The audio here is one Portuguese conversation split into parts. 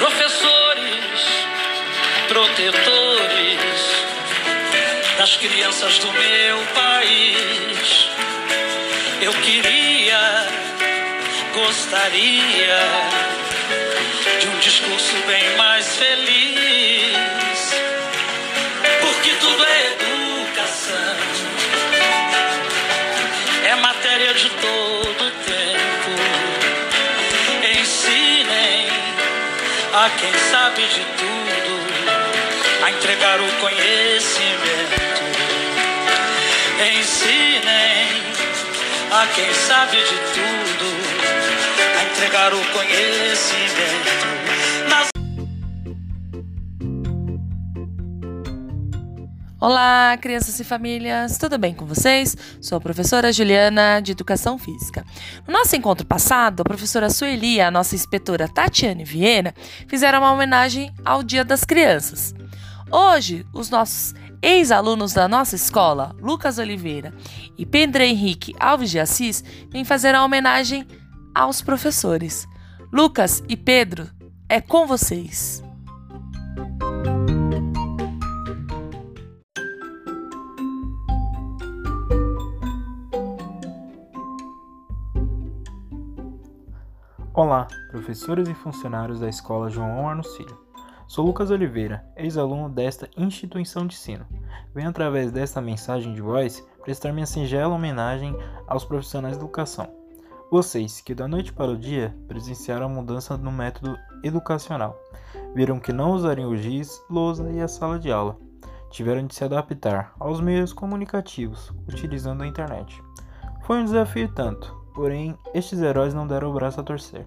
professores, protetores das crianças do meu país. Eu queria, gostaria de um discurso bem mais feliz, a quem sabe de tudo a entregar o conhecimento. Ensinem a quem sabe de tudo a entregar o conhecimento. Olá, crianças e famílias, tudo bem com vocês? Sou a professora Juliana de Educação Física. No nosso encontro passado, a professora Sueli e a nossa inspetora Tatiane Vieira fizeram uma homenagem ao Dia das Crianças. Hoje, os nossos ex-alunos da nossa escola, Lucas Oliveira e Pedro Henrique Alves de Assis, vêm fazer a homenagem aos professores. Lucas e Pedro, é com vocês. Olá, professores e funcionários da Escola João Arnocílio. Sou Lucas Oliveira, ex-aluno desta instituição de ensino. Venho através desta mensagem de voz prestar minha singela homenagem aos profissionais da educação. Vocês que da noite para o dia presenciaram a mudança no método educacional, viram que não usariam o giz, lousa e a sala de aula. Tiveram de se adaptar aos meios comunicativos, utilizando a internet. Foi um desafio tanto, porém estes heróis não deram o braço a torcer.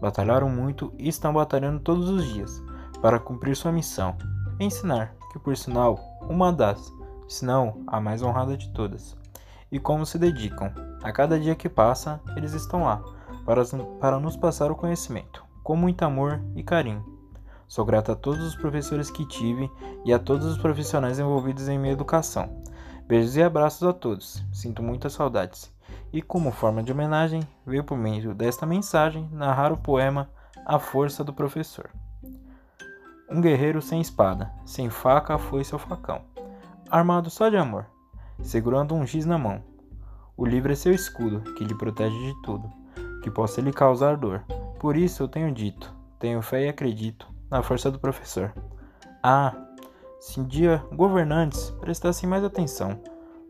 Batalharam muito e estão batalhando todos os dias para cumprir sua missão: ensinar, que por sinal, uma das, se não a mais honrada de todas. E como se dedicam. A cada dia que passa, eles estão lá, para, para nos passar o conhecimento, com muito amor e carinho. Sou grato a todos os professores que tive e a todos os profissionais envolvidos em minha educação. Beijos e abraços a todos, sinto muitas saudades. E como forma de homenagem, veio por meio desta mensagem narrar o poema A Força do Professor. Um guerreiro sem espada, sem faca, foice ou facão, armado só de amor, segurando um giz na mão. O livro é seu escudo, que lhe protege de tudo, que possa lhe causar dor. Por isso eu tenho dito, tenho fé e acredito na força do professor. Ah, se um dia governantes prestassem mais atenção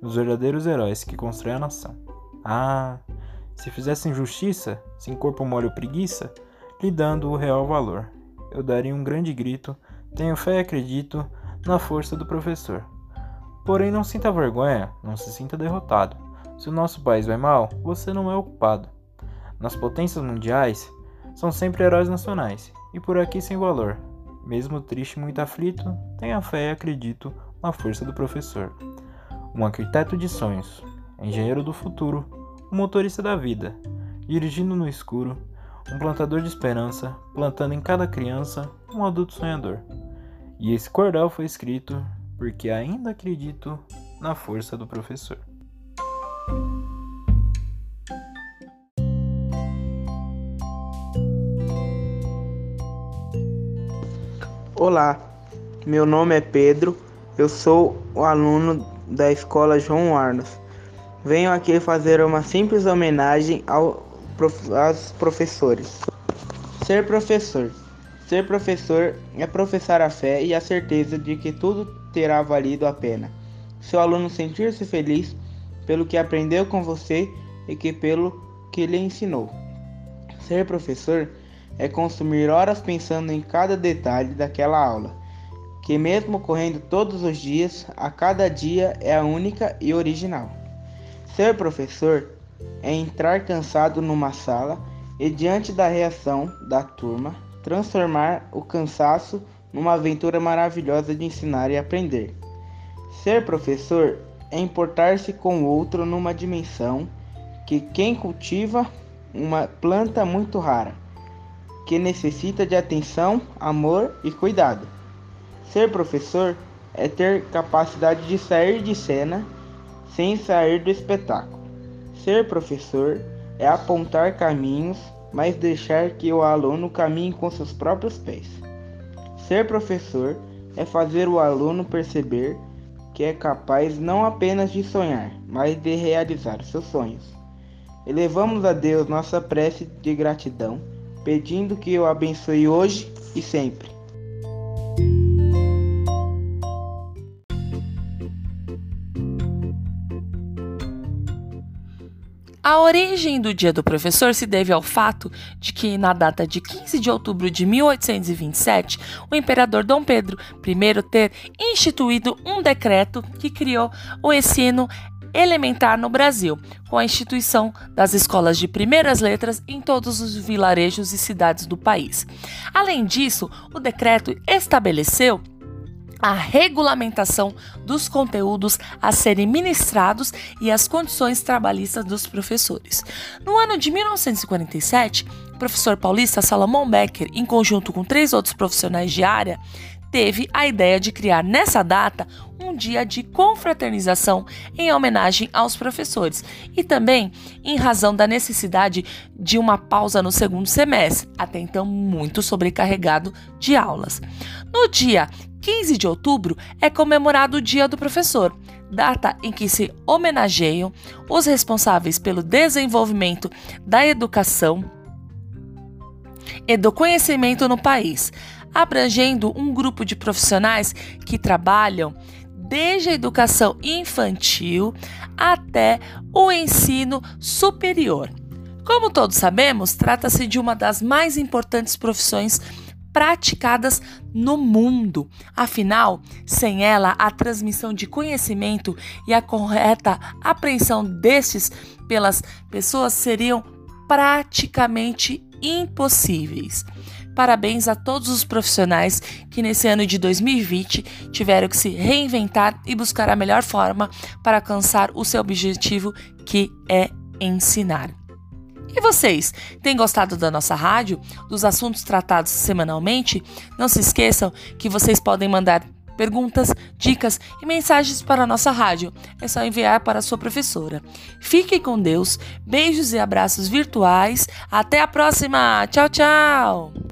nos verdadeiros heróis que constroem a nação. Ah, se fizessem justiça, corpo mole ou preguiça, lhe dando o real valor eu daria um grande grito: Tenho fé e acredito na força do professor. Porém, não sinta vergonha, não se sinta derrotado. Se o nosso país vai mal, você não é o culpado. Nas potências mundiais, são sempre heróis nacionais, e por aqui sem valor. Mesmo triste e muito aflito, tenha fé e acredito na força do professor. Um arquiteto de sonhos, engenheiro do futuro, um motorista da vida, dirigindo no escuro, um plantador de esperança, plantando em cada criança um adulto sonhador. E esse cordel foi escrito porque ainda acredito na força do professor. Olá, meu nome é Pedro, eu sou o aluno da escola João Arnos. Venho aqui fazer uma simples homenagem ao aos professores. Ser professor. Ser professor é professar a fé e a certeza de que tudo terá valido a pena. Seu aluno sentir-se feliz pelo que aprendeu com você e que pelo que lhe ensinou. Ser professor é consumir horas pensando em cada detalhe daquela aula, que mesmo correndo todos os dias, a cada dia é a única e original. Ser professor é entrar cansado numa sala e, diante da reação da turma, transformar o cansaço numa aventura maravilhosa de ensinar e aprender. Ser professor é importar-se com o outro numa dimensão que quem cultiva uma planta muito rara, que necessita de atenção, amor e cuidado. Ser professor é ter capacidade de sair de cena sem sair do espetáculo. Ser professor é apontar caminhos mas deixar que o aluno caminhe com seus próprios pés. Ser professor é fazer o aluno perceber que é capaz não apenas de sonhar, mas de realizar seus sonhos. Elevamos a Deus nossa prece de gratidão, pedindo que o abençoe hoje e sempre. A origem do Dia do Professor se deve ao fato de que, na data de 15 de outubro de 1827, o imperador Dom Pedro I ter instituído um decreto que criou o ensino elementar no Brasil, com a instituição das escolas de primeiras letras em todos os vilarejos e cidades do país. Além disso, o decreto estabeleceu a regulamentação dos conteúdos a serem ministrados e as condições trabalhistas dos professores. No ano de 1947, o professor paulista Salomão Becker, em conjunto com três outros profissionais de área, teve a ideia de criar nessa data um dia de confraternização em homenagem aos professores e também em razão da necessidade de uma pausa no segundo semestre, até então muito sobrecarregado de aulas. No dia 15 de outubro é comemorado o Dia do Professor, data em que se homenageiam os responsáveis pelo desenvolvimento da educação e do conhecimento no país, abrangendo um grupo de profissionais que trabalham desde a educação infantil até o ensino superior. Como todos sabemos, trata-se de uma das mais importantes profissões praticadas no mundo. Afinal, sem ela, a transmissão de conhecimento e a correta apreensão destes pelas pessoas seriam praticamente impossíveis. Parabéns a todos os profissionais que nesse ano de 2020 tiveram que se reinventar e buscar a melhor forma para alcançar o seu objetivo, que é ensinar. E vocês, têm gostado da nossa rádio, dos assuntos tratados semanalmente? Não se esqueçam que vocês podem mandar perguntas, dicas e mensagens para a nossa rádio. É só enviar para a sua professora. Fiquem com Deus, beijos e abraços virtuais. Até a próxima! Tchau, tchau!